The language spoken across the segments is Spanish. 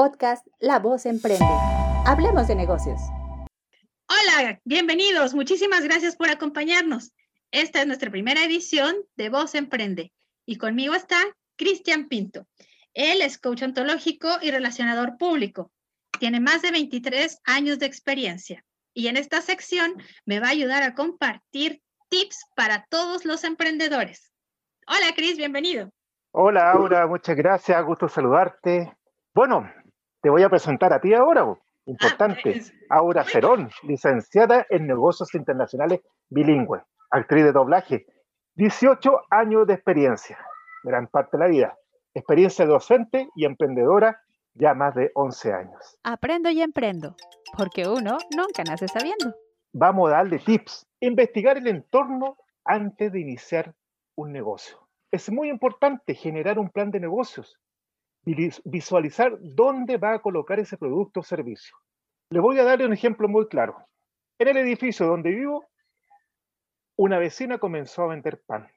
podcast La Voz Emprende. Hablemos de negocios. Hola, bienvenidos. Muchísimas gracias por acompañarnos. Esta es nuestra primera edición de Voz Emprende y conmigo está Cristian Pinto. Él es coach ontológico y relacionador público. Tiene más de 23 años de experiencia y en esta sección me va a ayudar a compartir tips para todos los emprendedores. Hola, Cris, bienvenido. Hola, Aura, muchas gracias, gusto saludarte. Bueno, te voy a presentar a ti ahora, importante. Ah, pues, Aura Cerón, licenciada en negocios internacionales bilingüe, actriz de doblaje, 18 años de experiencia, gran parte de la vida, experiencia docente y emprendedora ya más de 11 años. Aprendo y emprendo, porque uno nunca nace sabiendo. Vamos a darle tips, investigar el entorno antes de iniciar un negocio. Es muy importante generar un plan de negocios, visualizar dónde va a colocar ese producto o servicio. Le voy a darle un ejemplo muy claro. En el edificio donde vivo, una vecina comenzó a vender pan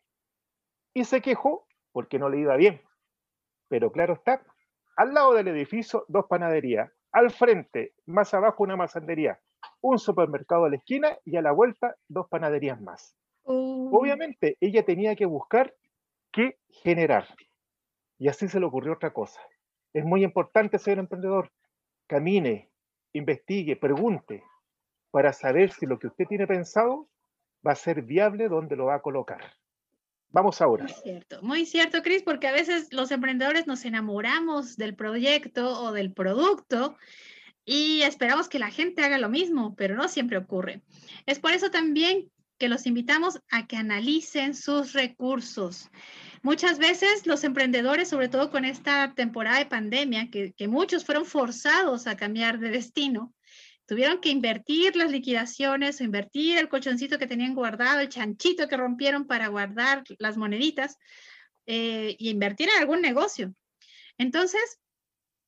y se quejó porque no le iba bien. Pero claro está, al lado del edificio dos panaderías, al frente, más abajo una masandería, un supermercado a la esquina y a la vuelta dos panaderías más. Oh. Obviamente ella tenía que buscar qué generar. Y así se le ocurrió otra cosa. Es muy importante ser emprendedor. Camine, investigue, pregunte para saber si lo que usted tiene pensado va a ser viable, dónde lo va a colocar. Vamos ahora. Muy cierto, muy cierto, Cris, porque a veces los emprendedores nos enamoramos del proyecto o del producto y esperamos que la gente haga lo mismo, pero no siempre ocurre. Es por eso también que los invitamos a que analicen sus recursos. Muchas veces los emprendedores, sobre todo con esta temporada de pandemia, que, que muchos fueron forzados a cambiar de destino, tuvieron que invertir las liquidaciones invertir el colchoncito que tenían guardado, el chanchito que rompieron para guardar las moneditas eh, y invertir en algún negocio. Entonces,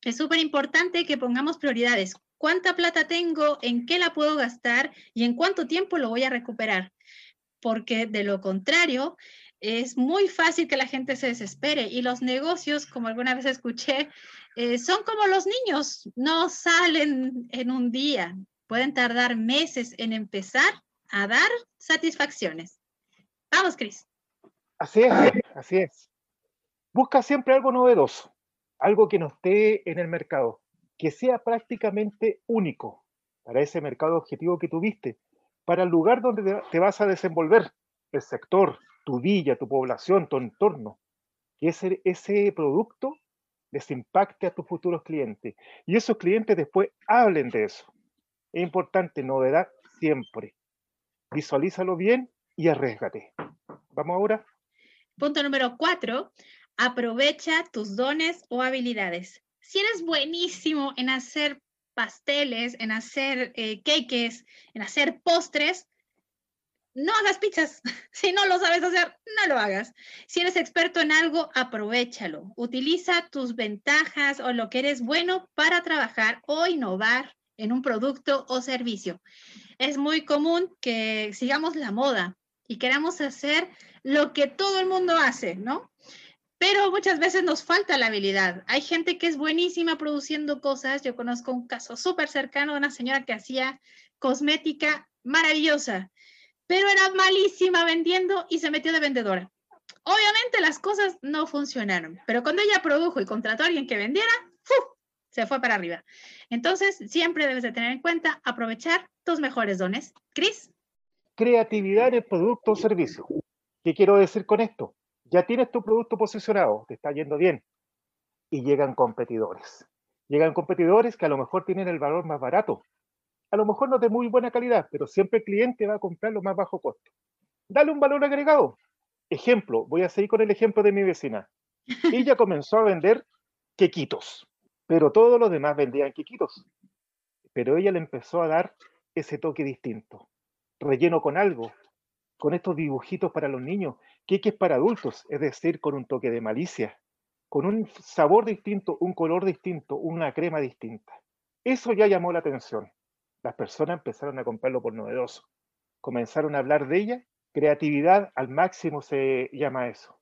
es súper importante que pongamos prioridades. ¿Cuánta plata tengo? ¿En qué la puedo gastar? ¿Y en cuánto tiempo lo voy a recuperar? Porque de lo contrario, es muy fácil que la gente se desespere y los negocios, como alguna vez escuché, eh, son como los niños, no salen en un día, pueden tardar meses en empezar a dar satisfacciones. Vamos, Cris. Así es, así es. Busca siempre algo novedoso, algo que no esté en el mercado, que sea prácticamente único para ese mercado objetivo que tuviste, para el lugar donde te vas a desenvolver, el sector, tu villa, tu población, tu entorno. Que ese, producto les impacte a tus futuros clientes. Y esos clientes después hablen de eso. Es importante, novedad siempre. Visualízalo bien y arriesgate. Vamos ahora. Punto número cuatro. Aprovecha tus dones o habilidades. Si eres buenísimo en hacer pasteles, en hacer eh, cakes, en hacer postres, no hagas pizzas. Si no lo sabes hacer, no lo hagas. Si eres experto en algo, aprovechalo. Utiliza tus ventajas o lo que eres bueno para trabajar o innovar en un producto o servicio. Es muy común que sigamos la moda y queramos hacer lo que todo el mundo hace, ¿no? Pero muchas veces nos falta la habilidad. Hay gente que es buenísima produciendo cosas. Yo conozco un caso súper cercano de una señora que hacía cosmética maravillosa pero era malísima vendiendo y se metió de vendedora. Obviamente las cosas no funcionaron, pero cuando ella produjo y contrató a alguien que vendiera, se fue para arriba. Entonces, siempre debes de tener en cuenta aprovechar tus mejores dones. Cris. Creatividad en el producto o servicio. ¿Qué quiero decir con esto? Ya tienes tu producto posicionado, te está yendo bien, y llegan competidores. Llegan competidores que a lo mejor tienen el valor más barato, a lo mejor no de muy buena calidad, pero siempre el cliente va a comprar lo más bajo costo. Dale un valor agregado. Ejemplo, voy a seguir con el ejemplo de mi vecina. Ella comenzó a vender quequitos, pero todos los demás vendían quequitos. Pero ella le empezó a dar ese toque distinto, relleno con algo, con estos dibujitos para los niños, queques para adultos, es decir, con un toque de malicia, con un sabor distinto, un color distinto, una crema distinta. Eso ya llamó la atención las personas empezaron a comprarlo por novedoso. Comenzaron a hablar de ella. Creatividad al máximo se llama eso.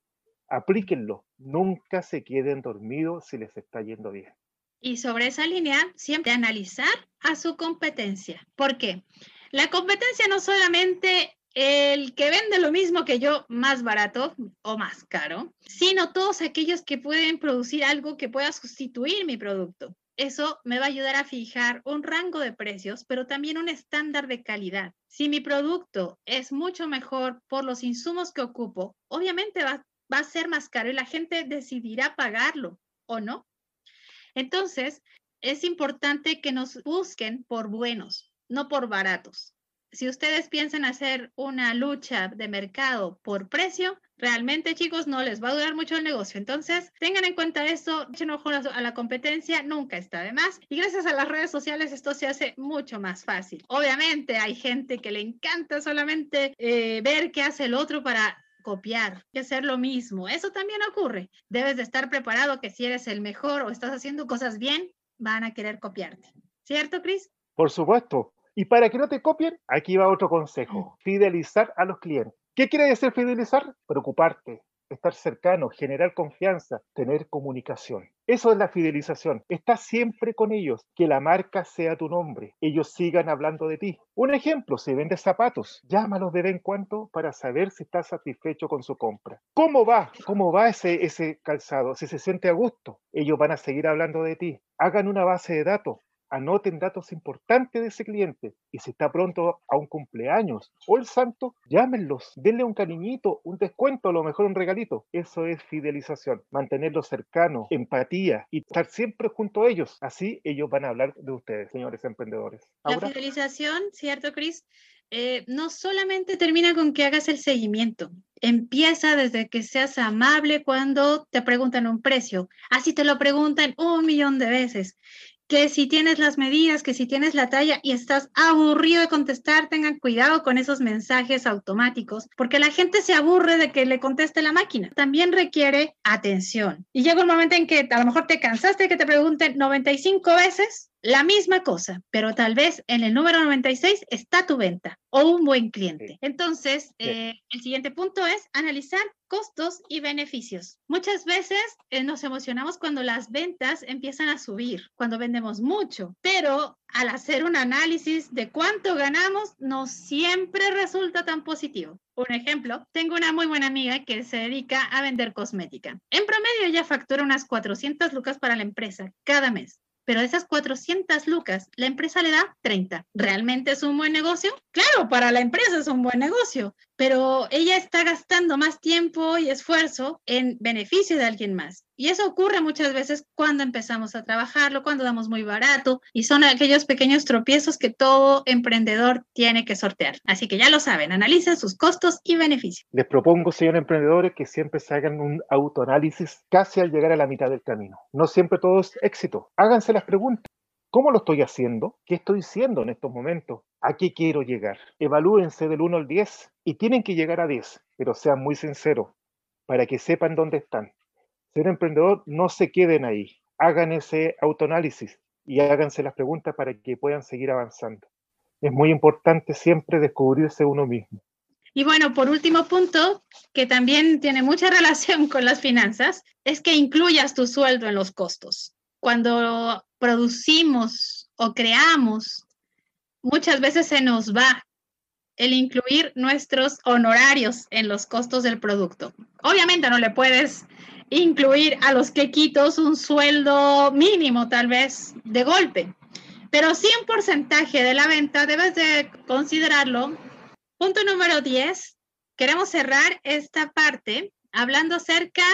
Aplíquenlo. Nunca se queden dormidos si les está yendo bien. Y sobre esa línea, siempre analizar a su competencia. ¿Por qué? La competencia no solamente el que vende lo mismo que yo más barato o más caro, sino todos aquellos que pueden producir algo que pueda sustituir mi producto. Eso me va a ayudar a fijar un rango de precios, pero también un estándar de calidad. Si mi producto es mucho mejor por los insumos que ocupo, obviamente va, va a ser más caro y la gente decidirá pagarlo o no. Entonces, es importante que nos busquen por buenos, no por baratos si ustedes piensan hacer una lucha de mercado por precio, realmente chicos no les va a durar mucho el negocio. Entonces, tengan en cuenta eso, echen ojo a la competencia, nunca está de más. Y gracias a las redes sociales esto se hace mucho más fácil. Obviamente hay gente que le encanta solamente eh, ver qué hace el otro para copiar y hacer lo mismo. Eso también ocurre. Debes de estar preparado que si eres el mejor o estás haciendo cosas bien, van a querer copiarte. ¿Cierto, Cris? Por supuesto. Y para que no te copien, aquí va otro consejo, fidelizar a los clientes. ¿Qué quiere decir fidelizar? Preocuparte, estar cercano, generar confianza, tener comunicación. Eso es la fidelización. Estás siempre con ellos, que la marca sea tu nombre, ellos sigan hablando de ti. Un ejemplo, si vendes zapatos, llámalos de vez en cuando para saber si estás satisfecho con su compra. ¿Cómo va? ¿Cómo va ese, ese calzado? Si se siente a gusto, ellos van a seguir hablando de ti. Hagan una base de datos anoten datos importantes de ese cliente y si está pronto a un cumpleaños o el santo, llámenlos, denle un cariñito, un descuento, a lo mejor un regalito. Eso es fidelización, mantenerlos cercanos, empatía y estar siempre junto a ellos. Así ellos van a hablar de ustedes, señores emprendedores. La fidelización, ¿cierto, Cris? Eh, no solamente termina con que hagas el seguimiento, empieza desde que seas amable cuando te preguntan un precio. Así te lo preguntan un millón de veces que si tienes las medidas, que si tienes la talla y estás aburrido de contestar, tengan cuidado con esos mensajes automáticos, porque la gente se aburre de que le conteste la máquina. También requiere atención. Y llega un momento en que a lo mejor te cansaste de que te pregunten 95 veces la misma cosa, pero tal vez en el número 96 está tu venta o un buen cliente. Entonces, eh, el siguiente punto es analizar costos y beneficios. Muchas veces eh, nos emocionamos cuando las ventas empiezan a subir, cuando vendemos mucho, pero al hacer un análisis de cuánto ganamos, no siempre resulta tan positivo. Un ejemplo, tengo una muy buena amiga que se dedica a vender cosmética. En promedio ella factura unas 400 lucas para la empresa cada mes pero de esas 400 lucas, la empresa le da 30. ¿Realmente es un buen negocio? Claro, para la empresa es un buen negocio, pero ella está gastando más tiempo y esfuerzo en beneficio de alguien más. Y eso ocurre muchas veces cuando empezamos a trabajarlo, cuando damos muy barato, y son aquellos pequeños tropiezos que todo emprendedor tiene que sortear. Así que ya lo saben, analicen sus costos y beneficios. Les propongo, señor emprendedores, que siempre se hagan un autoanálisis casi al llegar a la mitad del camino. No siempre todo es éxito. Háganse las preguntas. ¿Cómo lo estoy haciendo? ¿Qué estoy haciendo en estos momentos? ¿A qué quiero llegar? Evalúense del 1 al 10 y tienen que llegar a 10, pero sean muy sinceros para que sepan dónde están. Ser emprendedor, no se queden ahí. Hagan ese autoanálisis y háganse las preguntas para que puedan seguir avanzando. Es muy importante siempre descubrirse uno mismo. Y bueno, por último punto, que también tiene mucha relación con las finanzas, es que incluyas tu sueldo en los costos. Cuando producimos o creamos, muchas veces se nos va el incluir nuestros honorarios en los costos del producto. Obviamente no le puedes incluir a los quequitos un sueldo mínimo tal vez de golpe, pero sí un porcentaje de la venta debes de considerarlo. Punto número 10. Queremos cerrar esta parte hablando acerca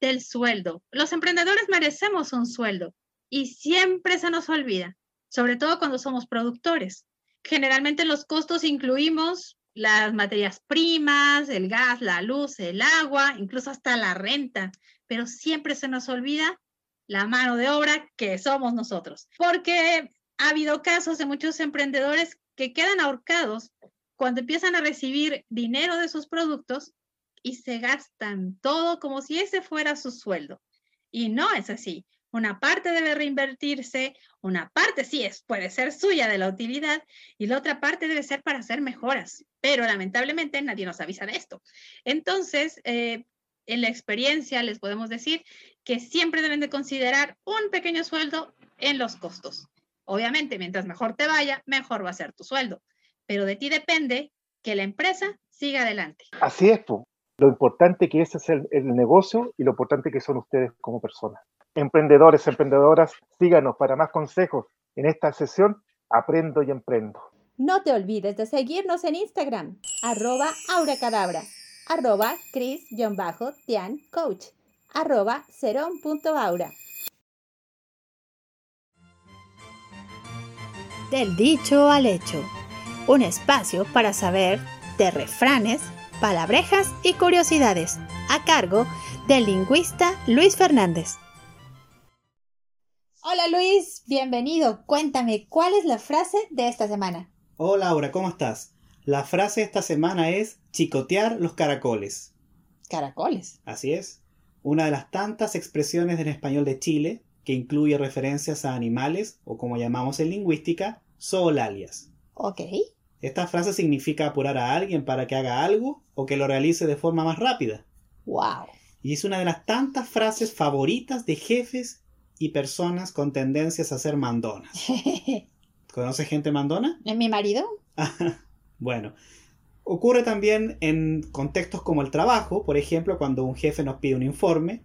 del sueldo. Los emprendedores merecemos un sueldo y siempre se nos olvida, sobre todo cuando somos productores. Generalmente los costos incluimos las materias primas, el gas, la luz, el agua, incluso hasta la renta, pero siempre se nos olvida la mano de obra que somos nosotros, porque ha habido casos de muchos emprendedores que quedan ahorcados cuando empiezan a recibir dinero de sus productos y se gastan todo como si ese fuera su sueldo. Y no es así. Una parte debe reinvertirse, una parte sí es, puede ser suya de la utilidad y la otra parte debe ser para hacer mejoras. Pero lamentablemente nadie nos avisa de esto. Entonces, eh, en la experiencia les podemos decir que siempre deben de considerar un pequeño sueldo en los costos. Obviamente, mientras mejor te vaya, mejor va a ser tu sueldo, pero de ti depende que la empresa siga adelante. Así es, po. lo importante que es el, el negocio y lo importante que son ustedes como personas. Emprendedores, emprendedoras, síganos para más consejos en esta sesión Aprendo y Emprendo. No te olvides de seguirnos en Instagram, arroba auracadabra, arroba cris-tian coach, arroba serón.aura. Del dicho al hecho, un espacio para saber de refranes, palabrejas y curiosidades, a cargo del lingüista Luis Fernández. Hola Luis, bienvenido. Cuéntame, ¿cuál es la frase de esta semana? Hola Laura, ¿cómo estás? La frase esta semana es chicotear los caracoles. Caracoles. Así es. Una de las tantas expresiones del español de Chile que incluye referencias a animales o como llamamos en lingüística, zoolalias. Ok. Esta frase significa apurar a alguien para que haga algo o que lo realice de forma más rápida. Wow. Y es una de las tantas frases favoritas de jefes y personas con tendencias a ser mandonas. ¿Conoces gente mandona? ¿Es mi marido? bueno, ocurre también en contextos como el trabajo, por ejemplo, cuando un jefe nos pide un informe,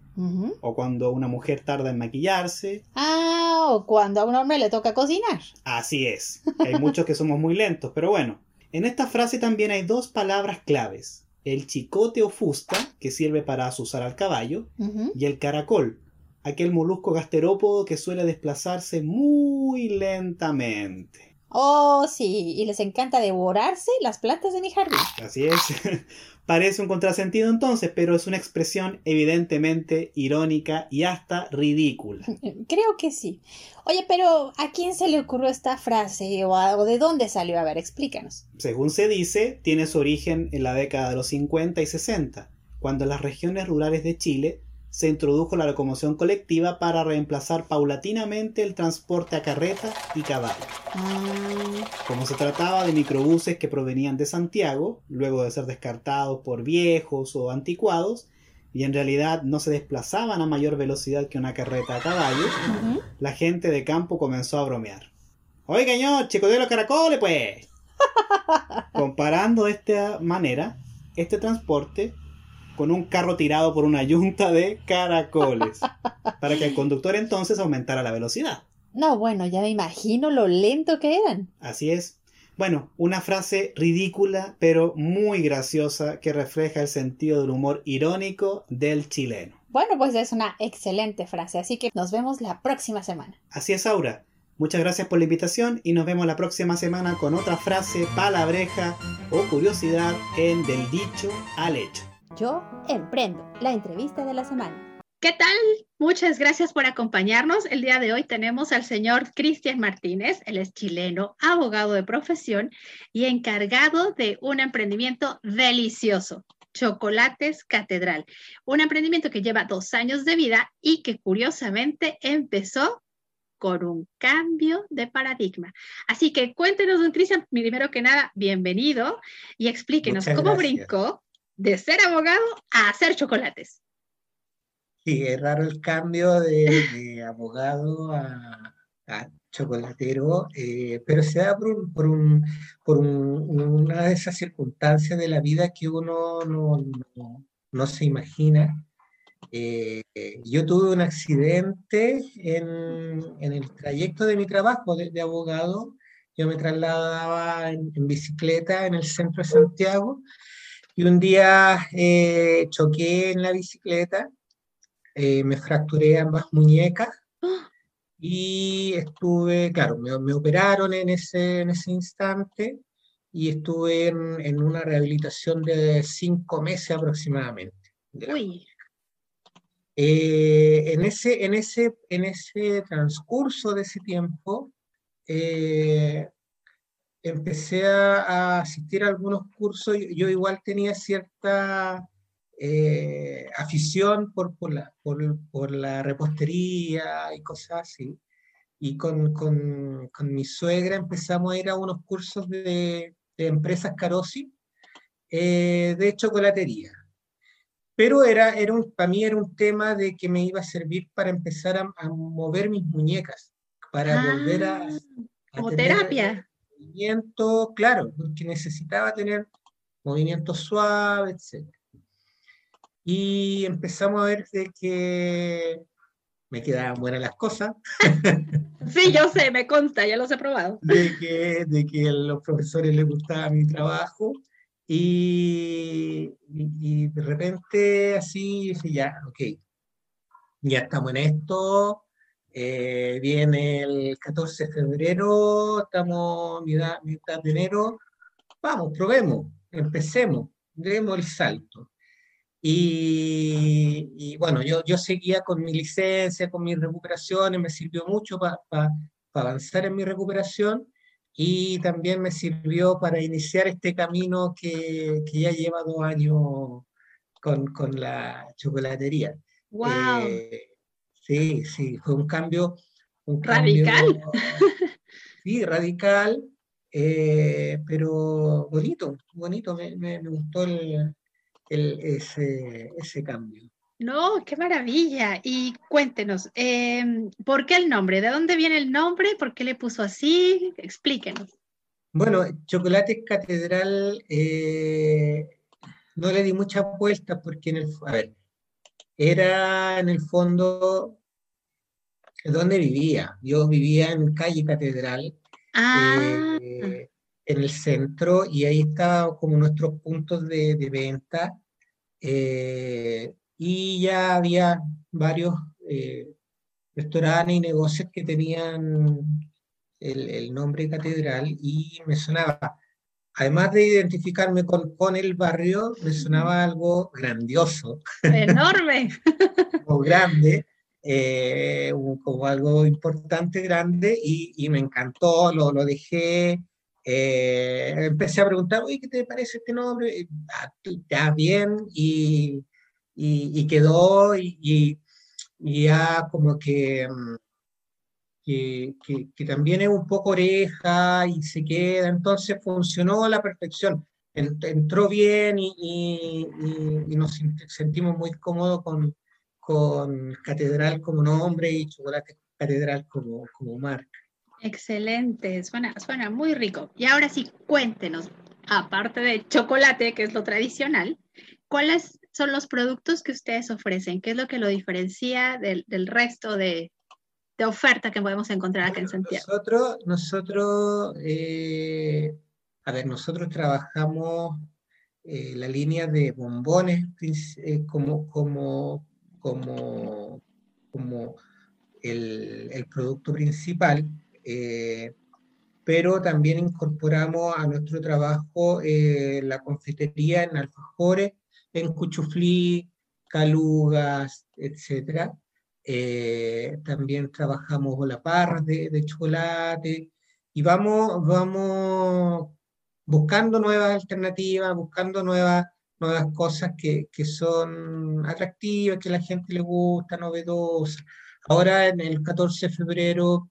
o cuando una mujer tarda en maquillarse. Ah, o cuando a un hombre le toca cocinar. Así es. Hay muchos que somos muy lentos, pero bueno. En esta frase también hay dos palabras claves. El chicote o fusta, que sirve para azuzar al caballo, y el caracol, aquel molusco gasterópodo que suele desplazarse muy lentamente. Oh, sí, y les encanta devorarse las plantas de mi jardín. Así es. Parece un contrasentido entonces, pero es una expresión evidentemente irónica y hasta ridícula. Creo que sí. Oye, pero ¿a quién se le ocurrió esta frase o, a- o de dónde salió? A ver, explícanos. Según se dice, tiene su origen en la década de los 50 y 60, cuando las regiones rurales de Chile se introdujo la locomoción colectiva para reemplazar paulatinamente el transporte a carreta y caballo. Ah, Como se trataba de microbuses que provenían de Santiago, luego de ser descartados por viejos o anticuados, y en realidad no se desplazaban a mayor velocidad que una carreta a caballo, la gente de campo comenzó a bromear. Oiga, ño, chico de los caracoles, pues. Comparando de esta manera este transporte con un carro tirado por una yunta de caracoles, para que el conductor entonces aumentara la velocidad. No, bueno, ya me imagino lo lento que eran. Así es. Bueno, una frase ridícula, pero muy graciosa, que refleja el sentido del humor irónico del chileno. Bueno, pues es una excelente frase, así que nos vemos la próxima semana. Así es, Aura. Muchas gracias por la invitación y nos vemos la próxima semana con otra frase, palabreja o curiosidad en Del Dicho al Hecho. Yo emprendo la entrevista de la semana. ¿Qué tal? Muchas gracias por acompañarnos. El día de hoy tenemos al señor Cristian Martínez. Él es chileno, abogado de profesión y encargado de un emprendimiento delicioso, Chocolates Catedral. Un emprendimiento que lleva dos años de vida y que curiosamente empezó con un cambio de paradigma. Así que cuéntenos, don Cristian, primero que nada, bienvenido y explíquenos Muchas cómo gracias. brincó de ser abogado a hacer chocolates. Sí, es raro el cambio de, abogado a, chocolatero, eh, pero se da por, un- por, un- por un- una de esas circunstancias de la vida que uno no, no- se imagina. Eh, yo tuve un accidente en, en el trayecto de mi trabajo de, abogado. Yo me trasladaba en bicicleta en el centro de Santiago y un día eh, choqué en la bicicleta eh, me fracturé ambas muñecas y estuve, claro, me, me operaron en ese, en ese instante y estuve en, en una rehabilitación de cinco meses aproximadamente. Uy, Eh, en ese, en ese, en ese transcurso de ese tiempo, eh, empecé a, asistir a algunos cursos. Yo, yo igual tenía cierta eh, afición por, por, la, por, por la repostería y cosas así. Y con, con, con mi suegra empezamos a ir a unos cursos de, de empresas Carosi eh, de chocolatería. Pero era, era un, para mí era un tema de que me iba a servir para empezar a, a mover mis muñecas, para volver a, Ah, a Como tener terapia. Movimiento, claro, porque necesitaba tener movimiento suave, etc. Y empezamos a ver de que me quedaban buenas las cosas, Sí, yo sé, me consta, ya los he probado. de que, de que a los profesores les gustaba mi trabajo y, y- de repente así dije, ya, ok, ya estamos en esto, eh, viene el 14 de febrero, estamos mitad, mitad de enero, vamos, probemos, empecemos, demos el salto. Y, y bueno, yo, yo seguía con mi licencia, con mis recuperaciones, me sirvió mucho para avanzar en mi recuperación y también me sirvió para iniciar este camino que, que ya lleva dos años con, con la chocolatería. Wow. Eh, sí, sí, fue un cambio. Un Radical. cambio, sí, radical, eh, pero bonito, bonito, me, me- me gustó el, el- ese, ese cambio. No, qué maravilla. Y cuéntenos, em, ¿por qué el nombre? ¿De dónde viene el nombre? ¿Por qué le puso así? Explíquenos. Bueno, Chocolate Catedral eh, no le di mucha vuelta porque en el, a ver, era en el fondo donde vivía. Yo vivía en calle Catedral, Ah, eh, en el centro, y ahí estaban como nuestros puntos de, de venta. eh, y ya había varios eh, restaurantes y negocios que tenían el, el nombre catedral y me sonaba, además de identificarme con, con el barrio, me sonaba algo grandioso enorme. o grande, eh, como algo importante, grande, y, y me encantó, lo, lo dejé. eh, empecé a preguntar, oye, ¿qué te parece este nombre? "Ah, ya bien, y, y- y quedó, y ya como que, mm, que, que- que también es un poco oreja y se queda, entonces funcionó a la perfección. En- Entró bien y, y- y- y nos sentimos muy cómodos con, con Catedral como nombre y Chocolate Catedral como, como marca. Excelente, suena, suena muy rico. Y ahora sí, cuéntenos, aparte de chocolate, que es lo tradicional, ¿cuáles son los productos que ustedes ofrecen? ¿Qué es lo que lo diferencia del, del resto de, de oferta que podemos encontrar acá en Santiago? Nosotros, nosotros eh, a ver, nosotros trabajamos eh, la línea de bombones eh, como, como, como, como el, el producto principal, pero también incorporamos a nuestro trabajo la confitería en alfajores, en cuchuflí, calugas, etcétera. Eh, también trabajamos volaparras de, de chocolate y vamos, vamos buscando nuevas alternativas, buscando nuevas, nuevas cosas que, que son atractivas, que a la gente le gusta, novedosas. Ahora en el 14 de febrero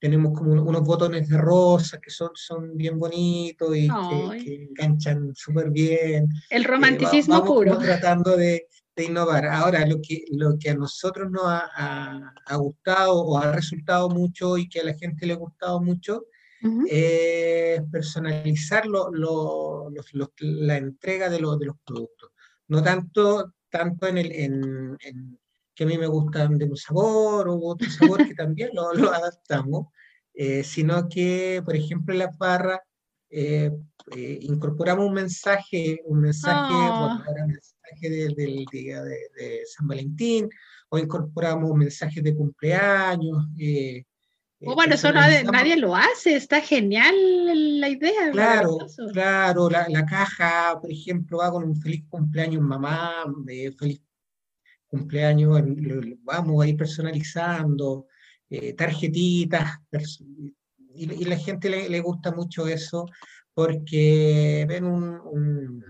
tenemos como unos, botones de rosa que son, son bien bonitos y que, que enganchan súper bien. El Eh, romanticismo vamos como puro. tratando de, de innovar. Ahora, lo que, lo que a nosotros nos ha, ha- ha gustado o ha resultado mucho y que a la gente le ha gustado mucho Ujú. es personalizar lo- lo- la entrega de, los de los productos. No tanto, tanto en, el, en, en que a mí me gustan de un sabor u otro sabor que también lo, lo adaptamos, eh, sino que, por ejemplo, en la barra eh, eh, incorporamos un mensaje, un mensaje, bueno, Ah. mensaje de- del día de, de San Valentín, o incorporamos mensajes de cumpleaños. eh, Oh, eh, bueno, eso nadie, lo hace, está genial la idea. Claro, claro, la, la caja, por ejemplo, va con un feliz cumpleaños mamá, feliz cumpleaños, vamos a ir personalizando, tarjetitas, pers- y, y la gente le, le gusta mucho eso porque ven un, un,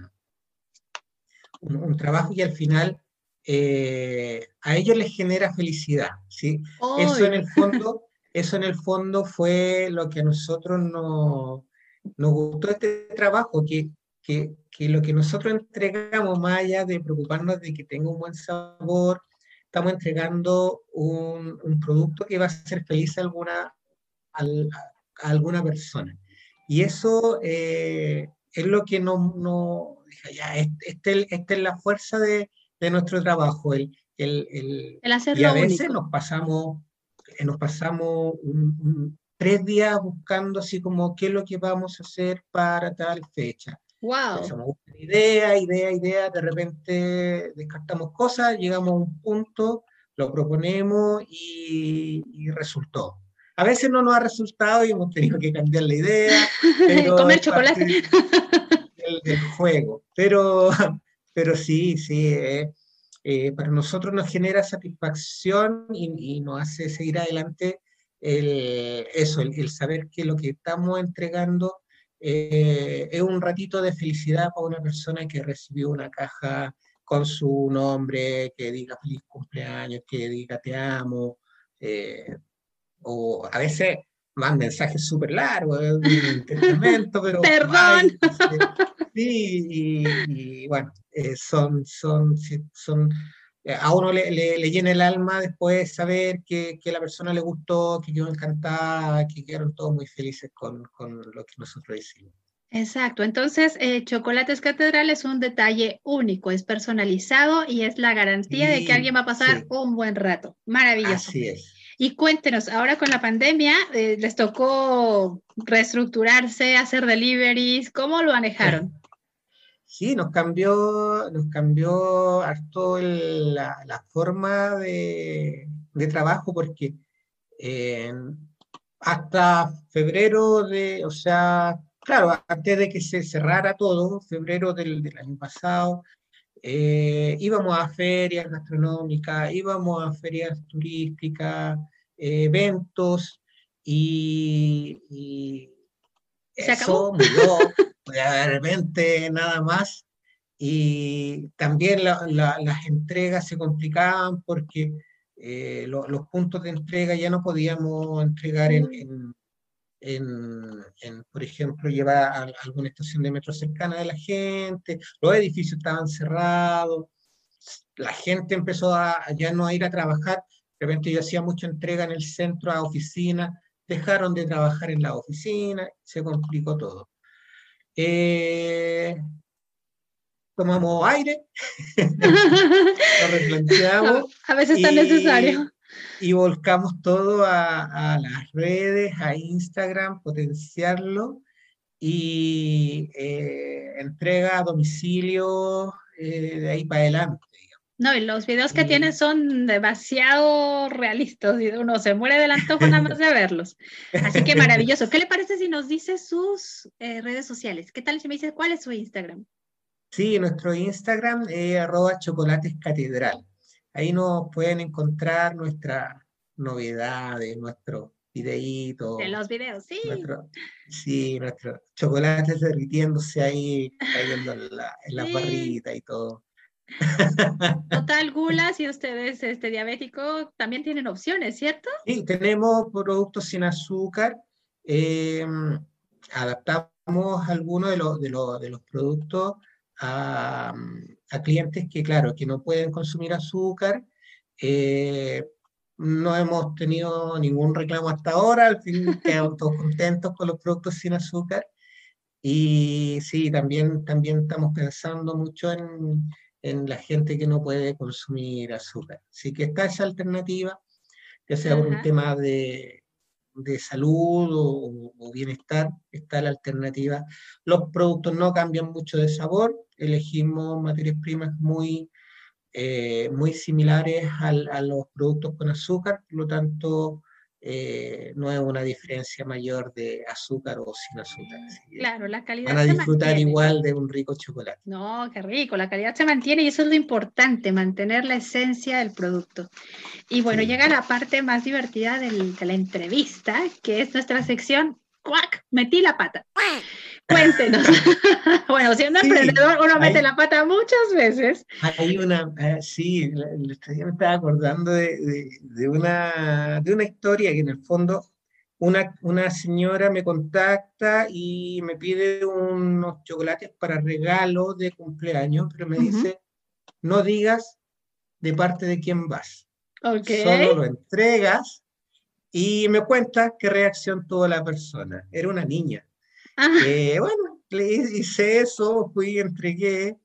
un- un trabajo y al final eh, a ellos les genera felicidad, ¿sí? Eso en el fondo, eso en el fondo fue lo que a nosotros nos, nos gustó este trabajo, que, que, que lo que nosotros entregamos, más allá de preocuparnos de que tenga un buen sabor, estamos entregando un, un producto que va a hacer feliz a alguna alguna persona. Y eso eh, es lo que no, no ya, este, esta es la fuerza de, de nuestro trabajo, el, el, el, hacerlo y a veces nos pasamos, eh, nos pasamos tres días buscando así como qué es lo que vamos a hacer para tal fecha. Wow. idea, idea, idea, de repente descartamos cosas, llegamos a un punto, lo proponemos y, y resultó. A veces no nos ha resultado y hemos tenido que cambiar la idea. Comer chocolate. Del, juego. Pero, pero sí, sí, eh, eh, para nosotros nos genera satisfacción y, nos hace seguir adelante el, eso, el, saber que lo que estamos entregando eh, es un ratito de felicidad para una persona que recibió una caja con su nombre, que diga feliz cumpleaños, que diga te amo, o a veces más mensajes súper largos, un testamento, pero... Perdón. sí, y, bueno, eh, son, son, son, eh, a uno le, le, llena el alma después saber que, que, la persona le gustó, que quedó encantada, que quedaron todos muy felices con, con lo que nosotros hicimos. Exacto, entonces eh, Chocolates Catedral es un detalle único, es personalizado y es la garantía de que alguien va a pasar un buen rato. Maravilloso. Así es. Y cuéntenos, ahora con la pandemia, eh, ¿les tocó reestructurarse, hacer deliveries? ¿Cómo lo manejaron? Sí, nos cambió, nos cambió harto la, forma de, trabajo porque hasta febrero de, o sea, claro, antes de que se cerrara todo, febrero del, del año pasado, eh, íbamos a ferias gastronómicas, íbamos a ferias turísticas, eventos y, ¿Se eso murió de repente nada más. Y también las entregas se complicaban porque eh, los puntos de entrega ya no podíamos entregar en, mm. En, en, por ejemplo, llevar a, alguna estación de metro cercana de la gente, los edificios estaban cerrados, la gente empezó a ya no a ir a trabajar, de repente yo hacía mucha entrega en el centro a oficina, dejaron de trabajar en la oficina, se complicó todo. Eh, tomamos aire, lo replanteamos. A veces es tan necesario y volcamos todo a, las redes, a Instagram, potenciarlo y eh, entrega a domicilio eh, de ahí para adelante. No, y los videos que tienen son demasiado realistas y uno se muere del antojo nada más de verlos. Así que maravilloso. ¿Qué le parece si nos dice sus eh, redes sociales? ¿Qué tal si me dice cuál es su Instagram? Sí, nuestro Instagram es arroba chocolatescatedral. Ahí nos pueden encontrar nuestras novedades, nuestros videitos. De los videos, sí. sí, nuestros chocolates derritiéndose ahí, cayendo en la, en barrita y todo. Total Gula, si ustedes este diabético, también tienen opciones, ¿cierto? Sí, tenemos productos sin azúcar. Em, adaptamos algunos de los, de, los, de los productos a, a, clientes que, claro, que no pueden consumir azúcar. Eh, no hemos tenido ningún reclamo hasta ahora, al fin quedamos todos contentos con los productos sin azúcar. Y sí, también, también estamos pensando mucho en, en la gente que no puede consumir azúcar. Así que está esa alternativa, ya sea por un tema de, de salud o, bienestar, está la alternativa. Los productos no cambian mucho de sabor, elegimos materias primas muy, eh, muy similares a los productos con azúcar, por lo tanto eh, no es una diferencia mayor de azúcar o sin azúcar. Claro, la calidad. Van a disfrutar igual de un rico chocolate. No, qué rico, la calidad se mantiene y eso es lo importante, mantener la esencia del producto. Y bueno, llega la parte más divertida de la entrevista, que es nuestra sección ¡Cuac! Metí la pata. Cuéntenos. bueno, siendo emprendedor, uno mete la pata muchas veces. Hay una, eh, sí, me estaba acordando de, de, una, de una historia que en el fondo una, una señora me contacta y me pide unos chocolates para regalo de cumpleaños, pero me dice, no digas de parte de quién vas. Okay. Solo lo entregas Y me cuenta qué reacción tuvo la persona. Era una niña. Ah, Eh, bueno, le hice eso, fui, entregué,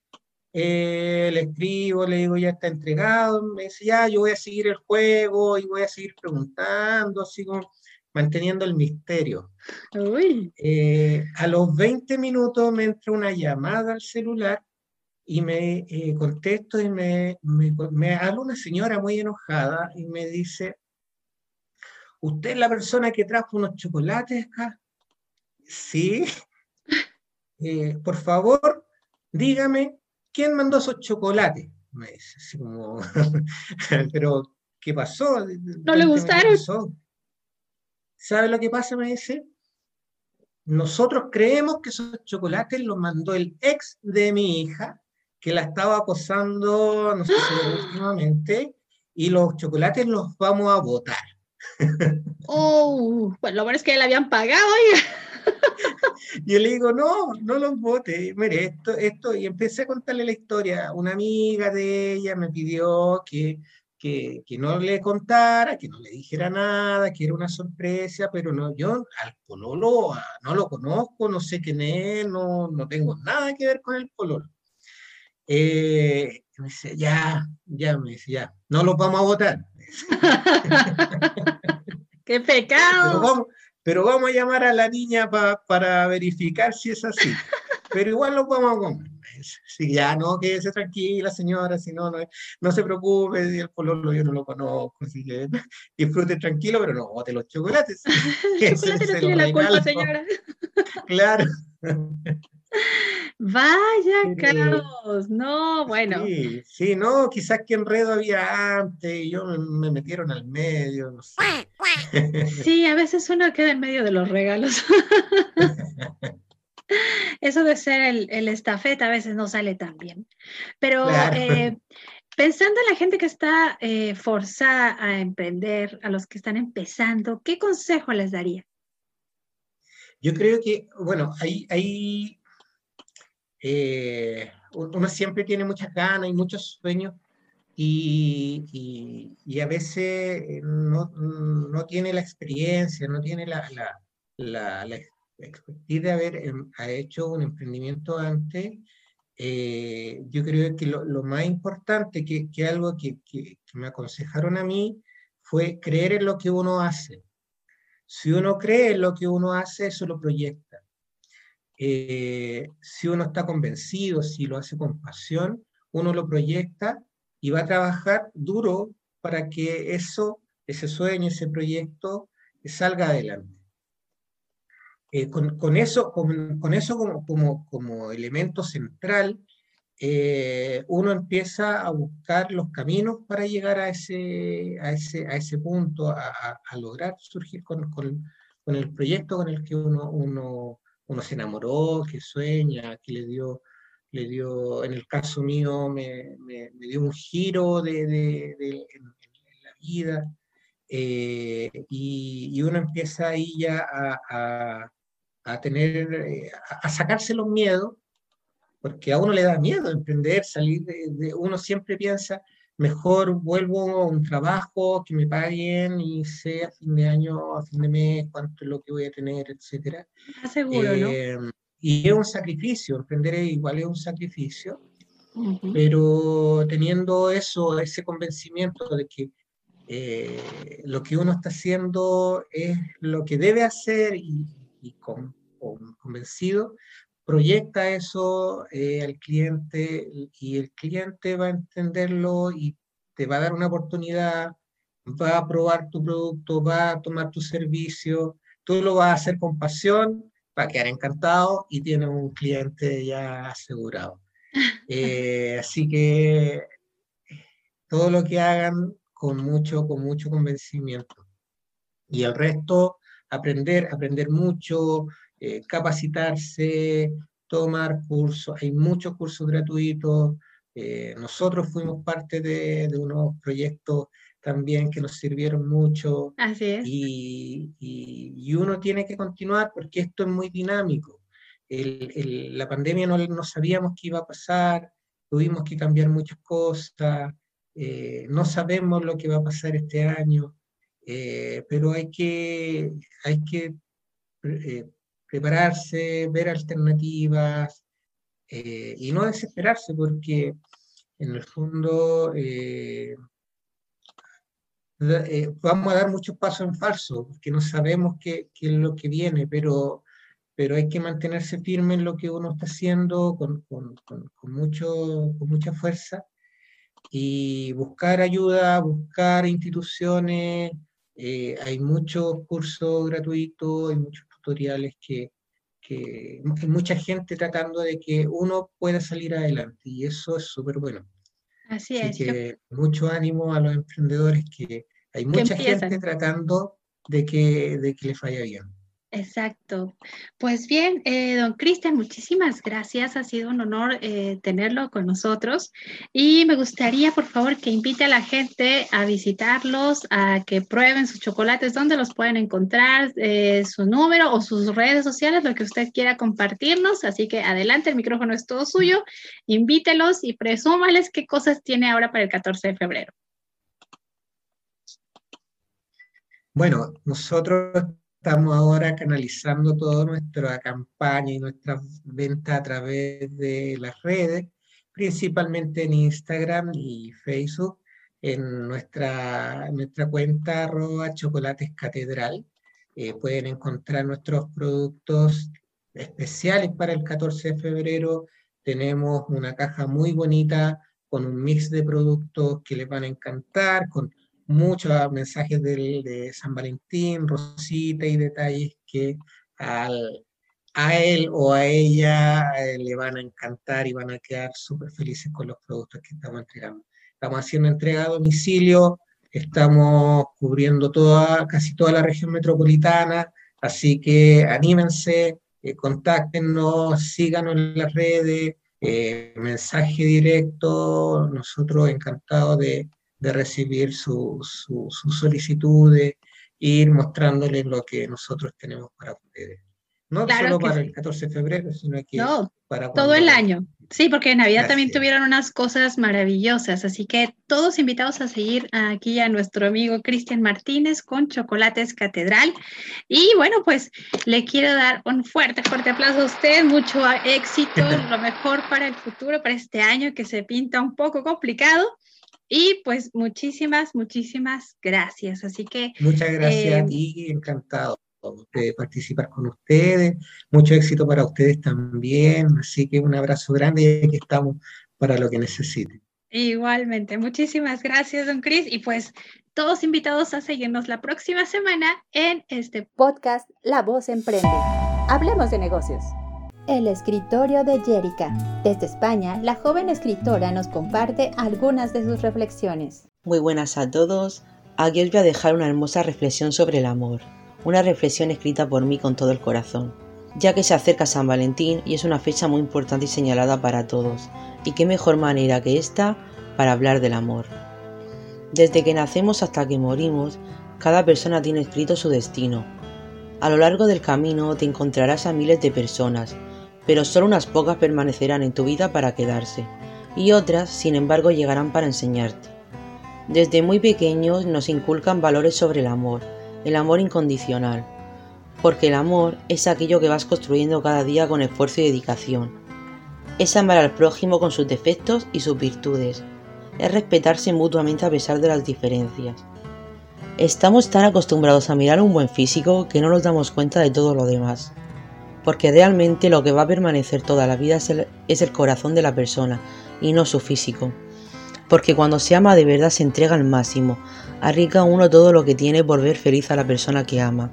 eh, le escribo, le digo, ya está entregado, me dice, ya, yo voy a seguir el juego y voy a seguir preguntando, así como manteniendo el misterio. uy. Eh, a los 20 minutos me entra una llamada al celular y me eh, contesto y me, me, me habla una señora muy enojada y me dice, ¿usted es la persona que trajo unos chocolates acá? Sí. Eh, por favor, dígame, ¿quién mandó esos chocolates? Me dice, así como, pero, ¿qué pasó? ¿No le gustaron? ¿Sabe lo que pasa? Me dice. Nosotros creemos que esos chocolates los mandó el ex de mi hija, que la estaba acosando, no sé si últimamente, y los chocolates los vamos a botar. Oh, pues lo bueno es que le habían pagado, oiga. Yo le digo, no, no los bote, mire, esto, esto, y empecé a contarle la historia. Una amiga de ella me pidió que, que, que no le contara, que no le dijera nada, que era una sorpresa, pero no, yo al pololo no lo conozco, no sé quién es, no, no tengo nada que ver con el pololo. Eh, me dice, ya, ya, me dice, ya, no los vamos a votar. ¡Qué Pero pecado! vamos, pero vamos a llamar a la niña pa- para verificar si es así. Pero igual los vamos a comer. Si ya no, quédese tranquila, señora, si no, no, no se preocupe, el pololo yo no lo conozco, así que disfrute tranquilo, pero no bote los chocolates. Chocolate no tiene lo la culpa, señora. Claro. Vaya, Pero- Carlos. No, bueno. Sí, sí, no, quizás que enredo había antes y yo me, me metieron al medio, no sé. Sí, a veces uno queda en medio de los regalos. Eso de ser el, el estafeta a veces no sale tan bien. Pero Claro. eh, pensando en la gente que está eh, forzada a emprender, a los que están empezando, ¿qué consejo les daría? Yo creo que, bueno, hay, hay eh, uno siempre tiene muchas ganas y muchos sueños y, a veces no, tiene la experiencia, no tiene la, la, expertise de haber em, hecho un emprendimiento antes. Eh, yo creo que lo, más importante, que, algo que, que me aconsejaron a mí, fue creer en lo que uno hace. Si uno cree en lo que uno hace, eso lo proyecta. Eh, si uno está convencido, si lo hace con pasión, uno lo proyecta y va a trabajar duro para que eso, ese sueño, ese proyecto, salga adelante. Eh, con, eso, con, eso como, como, como elemento central, eh, uno empieza a buscar los caminos para llegar a ese, a ese, a ese punto, a, lograr surgir con, con- con el proyecto con el que uno, uno, uno se enamoró, que sueña, que le dio, le dio en el caso mío, me, me- me dio un giro de, en, la vida, eh, y, y uno empieza ahí ya a, a- tener, eh, a, a sacarse los miedos, porque a uno le da miedo emprender, salir de- uno siempre piensa, mejor vuelvo a un trabajo que me paguen y sé a fin de año, a fin de mes, cuánto es lo que voy a tener, etcétera. Seguro, ¿no? Eh, y es un sacrificio, emprender igual es un sacrificio, Ujú. pero teniendo eso, ese convencimiento de que eh, lo que uno está haciendo es lo que debe hacer y, y con, con- convencido, proyecta eso eh, al cliente y el cliente va a entenderlo y te va a dar una oportunidad, va a probar tu producto, va a tomar tu servicio, tú lo vas a hacer con pasión, va a quedar encantado y tiene un cliente ya asegurado. Eh, así que todo lo que hagan con mucho, con mucho convencimiento. Y el resto, aprender, aprender mucho, eh, capacitarse, tomar cursos. Hay muchos cursos gratuitos. Eh, nosotros fuimos parte de, de unos proyectos también que nos sirvieron mucho Así es. y, y- y uno tiene que continuar porque esto es muy dinámico. El- el- la pandemia no, no sabíamos qué iba a pasar, tuvimos que cambiar muchas cosas, eh, no sabemos lo que va a pasar este año. eh, pero hay que, hay que eh, prepararse, ver alternativas y no desesperarse porque en el fondo vamos a dar muchos pasos en falso, porque no sabemos qué, qué, es lo que viene, pero pero hay que mantenerse firme en lo que uno está haciendo con, con, con, mucho, con mucha fuerza y buscar ayuda, buscar instituciones. Eh, hay muchos cursos gratuitos, hay muchos que, que hay mucha gente tratando de que uno pueda salir adelante y eso es súper bueno. Así, es. Que mucho ánimo a los emprendedores que hay mucha gente tratando de que, de que le vaya bien. Exacto. Pues bien, eh, don Cristian, muchísimas gracias. Ha sido un honor eh, tenerlo con nosotros. Y me gustaría, por favor, que invite a la gente a visitarlos, a que prueben sus chocolates, dónde los pueden encontrar, eh, su número o sus redes sociales, lo que usted quiera compartirnos. Así que adelante, el micrófono es todo suyo. Invítelos y presúmales qué cosas tiene ahora para el 14 de febrero. Bueno, nosotros estamos ahora canalizando toda nuestra campaña y nuestra venta a través de las redes, principalmente en Instagram y Facebook, en nuestra, nuestra cuenta arroba chocolatescatedral. Eh, pueden encontrar nuestros productos especiales para el 14 de febrero. Tenemos una caja muy bonita con un mix de productos que les van a encantar, con muchos mensajes de San Valentín, Rosita y detalles que al, a él o a ella eh, le van a encantar y van a quedar súper felices con los productos que estamos entregando. Estamos haciendo entrega a domicilio, estamos cubriendo toda, casi toda la región metropolitana, así que anímense, eh, contáctenos, síganos en las redes, eh, mensaje directo, nosotros encantados de, de recibir sus su, su solicitudes, ir mostrándoles lo que nosotros tenemos para ustedes. No solo para el 14 de febrero, sino que para todo el año. Sí, porque en Navidad también tuvieron unas cosas maravillosas, así que todos invitados a seguir aquí a nuestro amigo Cristian Martínez con Chocolates Catedral. Y bueno, pues le quiero dar un fuerte, fuerte aplauso a usted, mucho éxito, lo mejor para el futuro, para este año que se pinta un poco complicado. Y pues muchísimas, muchísimas gracias. Así que... Muchas gracias a eh, ti, encantado de participar con ustedes. Mucho éxito para ustedes también. Así que un abrazo grande y aquí estamos para lo que necesiten. Igualmente, muchísimas gracias, don Cris. Y pues todos invitados a seguirnos la próxima semana en este podcast La Voz Emprende. Hablemos de negocios. El escritorio de Jerica. Desde España, la joven escritora nos comparte algunas de sus reflexiones. Muy buenas a todos. Aquí os voy a dejar una hermosa reflexión sobre el amor. Una reflexión escrita por mí con todo el corazón. Ya que se acerca San Valentín y es una fecha muy importante y señalada para todos. Y qué mejor manera que esta para hablar del amor. Desde que nacemos hasta que morimos, cada persona tiene escrito su destino. A lo largo del camino te encontrarás a miles de personas, pero solo unas pocas permanecerán en tu vida para quedarse, y otras, sin embargo, llegarán para enseñarte. Desde muy pequeños nos inculcan valores sobre el amor, el amor incondicional, porque el amor es aquello que vas construyendo cada día con esfuerzo y dedicación. Es amar al prójimo con sus defectos y sus virtudes, es respetarse mutuamente a pesar de las diferencias. Estamos tan acostumbrados a mirar un buen físico que no nos damos cuenta de todo lo demás porque realmente lo que va a permanecer toda la vida es el, corazón de la persona y no su físico. Porque cuando se ama de verdad se entrega al máximo, arriesga uno todo lo que tiene por ver feliz a la persona que ama.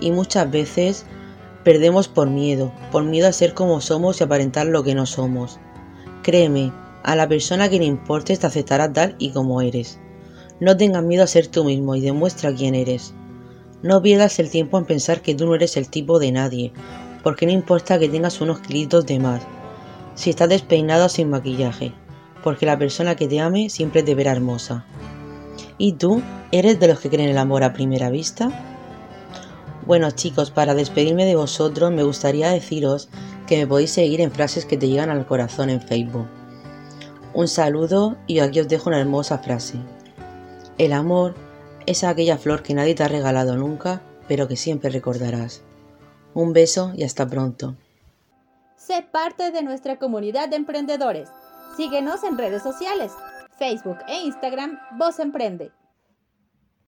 Y muchas veces perdemos por miedo, por miedo a ser como somos y aparentar lo que no somos. Créeme, a la persona que le importes te aceptará tal y como eres. No tengas miedo a ser tú mismo y demuestra quién eres. No pierdas el tiempo en pensar que tú no eres el tipo de nadie, porque no importa que tengas unos kilitos de más, si estás despeinado sin maquillaje, porque la persona que te ame siempre te verá hermosa. ¿Y tú? ¿Eres de los que creen el amor a primera vista? Bueno chicos, para despedirme de vosotros me gustaría deciros que me podéis seguir en frases que te llegan al corazón en Facebook. Un saludo y aquí os dejo una hermosa frase. El amor es aquella flor que nadie te ha regalado nunca, pero que siempre recordarás. Un beso y hasta pronto. Sé parte de nuestra comunidad de emprendedores. Síguenos en redes sociales, Facebook e Instagram, Voz Emprende.